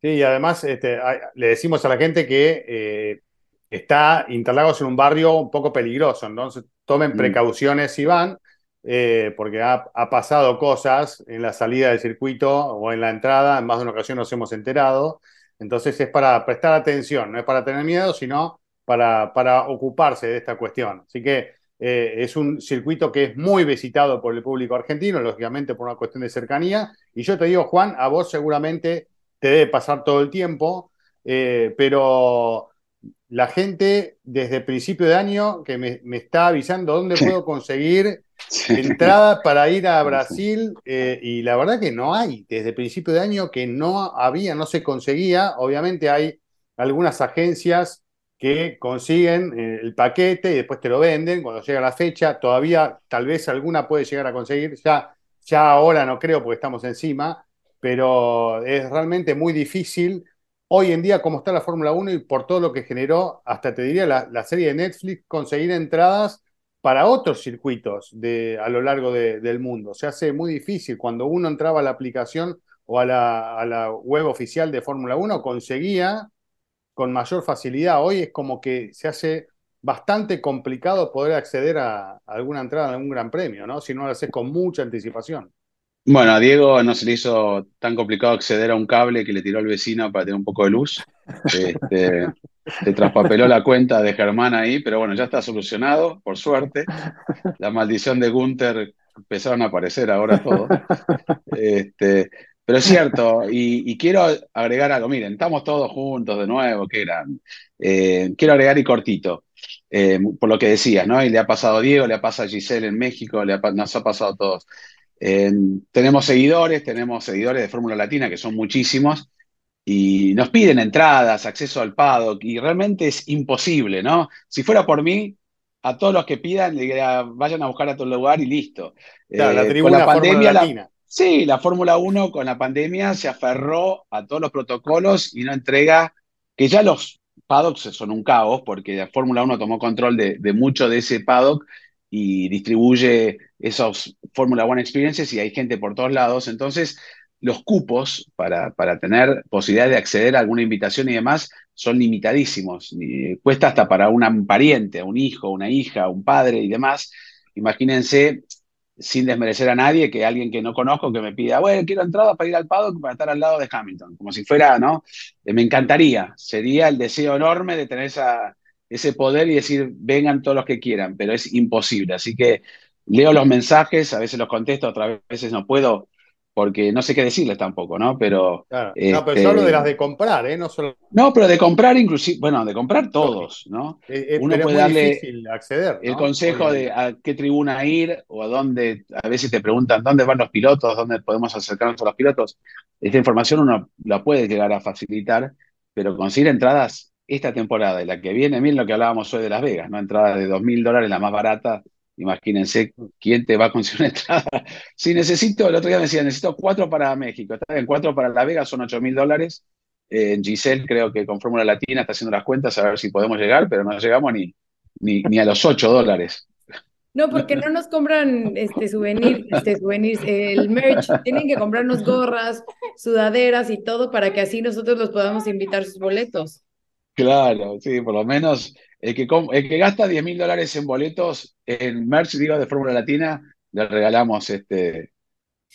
Speaker 4: Sí, y además este, le decimos a la gente que eh, está Interlagos en un barrio un poco peligroso, entonces tomen mm. precauciones si van. Eh, porque ha, pasado cosas en la salida del circuito o en la entrada, en más de una ocasión nos hemos enterado. Entonces es para prestar atención, no es para tener miedo, sino para, para ocuparse de esta cuestión. Así que eh, es un circuito que es muy visitado por el público argentino, lógicamente por una cuestión de cercanía. Y yo te digo, Juan, a vos seguramente te debe pasar todo el tiempo, eh, pero la gente desde principio de año que me, está avisando dónde puedo conseguir entrada para ir a Brasil eh, y la verdad que no hay, desde principio de año que no había, no se conseguía, obviamente hay algunas agencias que consiguen eh, el paquete y después te lo venden. Cuando llega la fecha, todavía tal vez alguna puede llegar a conseguir, ya, ya ahora no creo porque estamos encima, pero es realmente muy difícil hoy en día cómo está la Fórmula 1 y por todo lo que generó, hasta te diría la, serie de Netflix, conseguir entradas para otros circuitos de, a lo largo del mundo. Se hace muy difícil. Cuando uno entraba a la aplicación o a la, a la web oficial de Fórmula 1, conseguía con mayor facilidad. Hoy es como que se hace bastante complicado poder acceder a, alguna entrada en algún gran premio, ¿no? Si no lo haces con mucha anticipación.
Speaker 6: Bueno, a Diego no se le hizo tan complicado acceder a un cable que le tiró el vecino para tener un poco de luz. Este, se traspapeló la cuenta de Germán ahí, pero bueno, ya está solucionado, por suerte. La maldición de Gunther empezaron a aparecer ahora todo. Este, pero es cierto, y, quiero agregar algo. Miren, estamos todos juntos de nuevo, qué gran. Eh, quiero agregar y cortito, eh, por lo que decías, ¿no? Y le ha pasado a Diego, le ha pasado a Giselle en México, nos ha pasado a todos tenemos seguidores, tenemos seguidores de Fórmula Latina, que son muchísimos, y nos piden entradas, acceso al paddock, y realmente es imposible, ¿no? Si fuera por mí, a todos los que pidan, vayan a buscar a tu lugar y listo.
Speaker 4: la eh, tribuna la pandemia, Latina.
Speaker 6: sí, la Fórmula 1 con la pandemia se aferró a todos los protocolos y no entrega, que ya los paddocks son un caos, porque la Fórmula 1 tomó control de, de mucho de ese paddock y distribuye esos Fórmula One Experiences y hay gente por todos lados. Entonces, los cupos para, para tener posibilidad de acceder a alguna invitación y demás son limitadísimos. cuesta hasta para un pariente, un hijo, una hija, un padre y demás. Imagínense, sin desmerecer a nadie, que alguien que no conozco que me pida, bueno, quiero entrada para ir al paddock para estar al lado de Hamilton, como si fuera, ¿no? Eh, me encantaría, sería el deseo enorme de tener esa, ese poder y decir, vengan todos los que quieran, pero es imposible. Así que leo los mensajes, a veces los contesto, otras veces no puedo, porque no sé qué decirles tampoco, ¿no? Pero.
Speaker 4: no, pero yo hablo de este, las de comprar, ¿eh? No, solo...
Speaker 6: no pero de comprar, inclusive, bueno, de comprar todos, ¿no?
Speaker 4: Uno puede darle acceder,
Speaker 6: el consejo de a qué tribuna ir o a dónde, a veces te preguntan dónde van los pilotos, dónde podemos acercarnos a los pilotos. Esta información uno la puede llegar a facilitar, pero conseguir entradas esta temporada y la que viene, miren lo que hablábamos hoy de Las Vegas, ¿no? Entrada de dos mil dólares, la más barata. Imagínense quién te va a conseguir una entrada. Si necesito, el otro día me decía, necesito cuatro para México, está bien, cuatro para Las Vegas son ocho mil dólares. Eh, Giselle creo que con Fórmula Latina está haciendo las cuentas a ver si podemos llegar, pero no llegamos ni, ni, ni a los ocho dólares.
Speaker 5: No, porque no nos compran este souvenir, este souvenirs, el merch. Tienen que comprarnos gorras, sudaderas y todo para que así nosotros los podamos invitar sus boletos.
Speaker 6: Claro, sí, por lo menos el que, el que gasta 10 mil dólares en boletos, en merch, digo, de Fórmula Latina, le regalamos este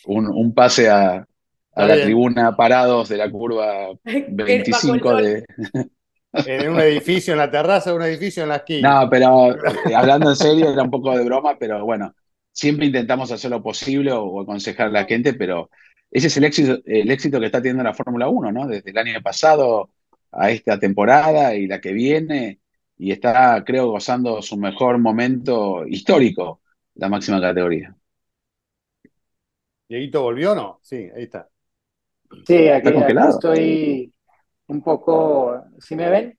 Speaker 6: un, un pase a, a la tribuna parados de la curva 25 de...
Speaker 4: En un edificio, en la terraza de un edificio en la esquina.
Speaker 6: No, pero eh, hablando en serio, era un poco de broma, pero bueno, siempre intentamos hacer lo posible o, aconsejar a la gente, pero ese es el éxito, el éxito que está teniendo la Fórmula 1, ¿no? Desde el año pasado a esta temporada y la que viene, y está, creo, gozando su mejor momento histórico, la máxima categoría.
Speaker 4: ¿Dieguito volvió o no? Sí, ahí está.
Speaker 8: Sí, aquí, estoy un poco. ¿Sí me ven?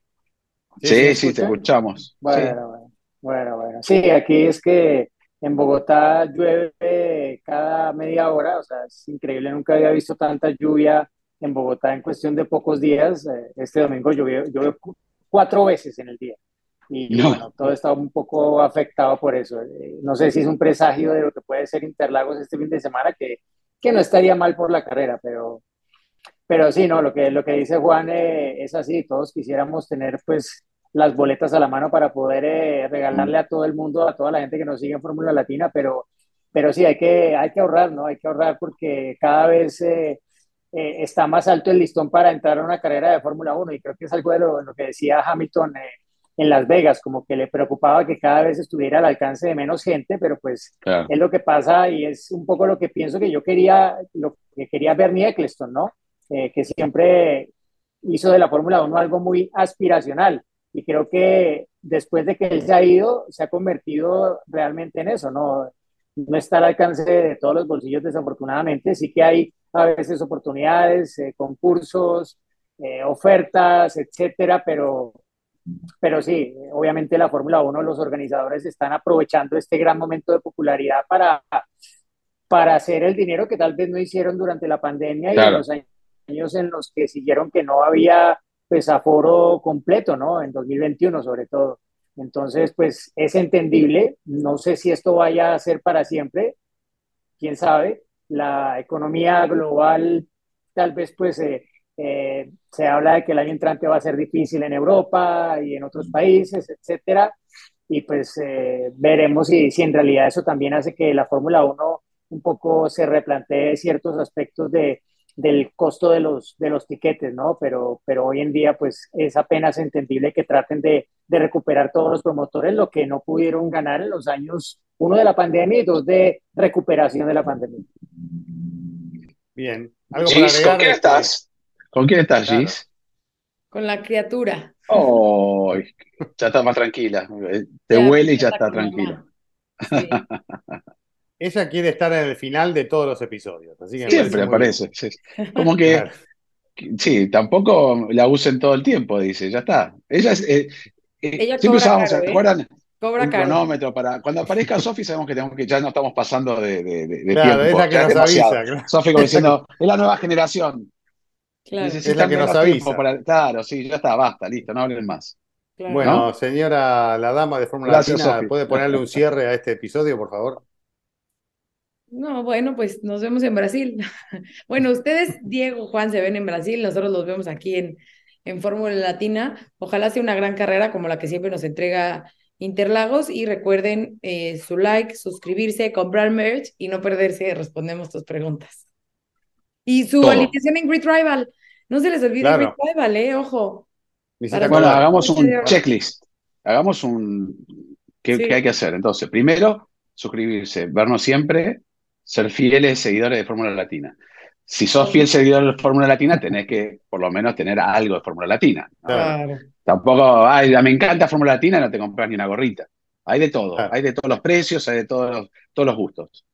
Speaker 6: Sí, sí, te escuchamos.
Speaker 8: Bueno, bueno, bueno, Sí, aquí es que en Bogotá llueve cada media hora, o sea, es increíble, nunca había visto tanta lluvia en Bogotá en cuestión de pocos días. Eh, este domingo llovió, llovió cuatro veces en el día. Y bueno, todo está un poco afectado por eso. Eh, no sé si es un presagio de lo que puede ser Interlagos este fin de semana, que, que no estaría mal por la carrera, pero, pero sí, no, lo que, lo que dice Juan eh, es así, todos quisiéramos tener pues las boletas a la mano para poder eh, regalarle a todo el mundo, a toda la gente que nos sigue en Fórmula Latina, pero, pero sí, hay que, hay que ahorrar, ¿no? Hay que ahorrar porque cada vez eh, está más alto el listón para entrar a una carrera de Fórmula 1 y creo que es algo de lo, que decía Hamilton en Las Vegas, como que le preocupaba que cada vez estuviera al alcance de menos gente, pero pues es lo que pasa y es un poco lo que pienso que yo quería, lo que quería Bernie Eccleston, ¿no? Eh, que siempre hizo de la Fórmula 1 algo muy aspiracional. Y creo que después de que él se ha ido, se ha convertido realmente en eso, ¿no? No está al alcance de todos los bolsillos, desafortunadamente. Sí que hay a veces oportunidades, eh, concursos, eh, ofertas, etcétera, pero, pero sí, obviamente la Fórmula 1, los organizadores están aprovechando este gran momento de popularidad para, para hacer el dinero que tal vez no hicieron durante la pandemia y en los años años en los que siguieron que no había pues aforo completo, ¿no? En 2021 sobre todo. Entonces, pues es entendible. No sé si esto vaya a ser para siempre. Quién sabe. La economía global tal vez pues eh, eh, se habla de que el año entrante va a ser difícil en Europa y en otros países, etcétera. Y pues eh, veremos si, si en realidad eso también hace que la Fórmula 1 un poco se replantee ciertos aspectos de, del costo de los, de los tiquetes, ¿no? Pero, pero hoy en día, pues es apenas entendible que traten de, de, recuperar todos los promotores lo que no pudieron ganar en los años, uno de la pandemia y dos de recuperación de la pandemia.
Speaker 4: Bien.
Speaker 6: ¿Algo Gis, ¿con quién estás? ¿Con quién estás, Gis?
Speaker 5: Con la criatura.
Speaker 6: Oh, ya está más tranquila. Te huele y ya está tranquila. Sí.
Speaker 4: ella quiere estar en el final de todos los episodios. Así que
Speaker 6: Siempre aparece. Como que, sí, tampoco la usen todo el tiempo, dice, ya está. Ella es. Eh, eh siempre usábamos, ¿se ¿eh? acuerdan?
Speaker 5: Cobra
Speaker 6: un cronómetro para. Cuando aparezca Sofi, sabemos que, tenemos que ya no estamos pasando de, de, de
Speaker 4: claro,
Speaker 6: tiempo.
Speaker 4: Es la que nos avisa. Claro.
Speaker 6: Sofi como diciendo, es la nueva generación.
Speaker 4: Claro. Es la que nos avisa.
Speaker 6: Para... Claro, sí, ya está, basta, listo, no hablen más.
Speaker 4: Bueno, señora, la dama de Fórmula Latina, ¿puede ponerle un cierre a este episodio, por favor?
Speaker 5: No, bueno, pues nos vemos en Brasil. bueno, ustedes, Diego, Juan, se ven en Brasil, nosotros los vemos aquí en, en Fórmula Latina. Ojalá sea una gran carrera como la que siempre nos entrega Interlagos y recuerden eh, su like, suscribirse, comprar merch y no perderse, respondemos tus preguntas. Y su alineación en Grid Rival. No se les olvide Grid Rival, eh, ojo.
Speaker 6: Bueno, hagamos un checklist. Hagamos un... ¿Qué, ¿Qué hay que hacer? Entonces, primero, suscribirse, vernos siempre, ser fieles seguidores de Fórmula Latina. Si sos fiel seguidor de Fórmula Latina, tenés que por lo menos tener algo de Fórmula Latina. Tampoco, ay, me encanta Fórmula Latina, no te compras ni una gorrita. Hay de todo, hay de todos los precios, hay de todos los, todos los gustos.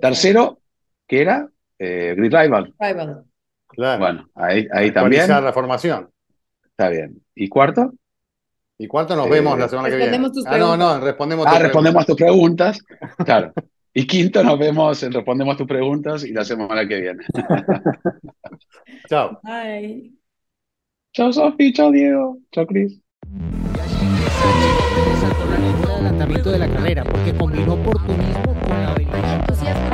Speaker 6: Tercero, ¿qué era? Eh, Grid Rival.
Speaker 5: Rival.
Speaker 6: Bueno, ahí, ahí también.
Speaker 4: la formación.
Speaker 6: Está bien. ¿Y cuarto?
Speaker 4: Y cuarto nos vemos la semana que viene.
Speaker 5: Tus
Speaker 4: ah, no, no, respondemos
Speaker 6: tus ah, respondemos tus preguntas. Claro. Y quinto, nos vemos en Respondemos tus preguntas y la semana que viene.
Speaker 4: Chao.
Speaker 5: Bye.
Speaker 6: Chao, Sofi. Chao, Diego. Chao, Cris.
Speaker 1: adelantamiento de la carrera porque combinó oportunismo con la habilidad.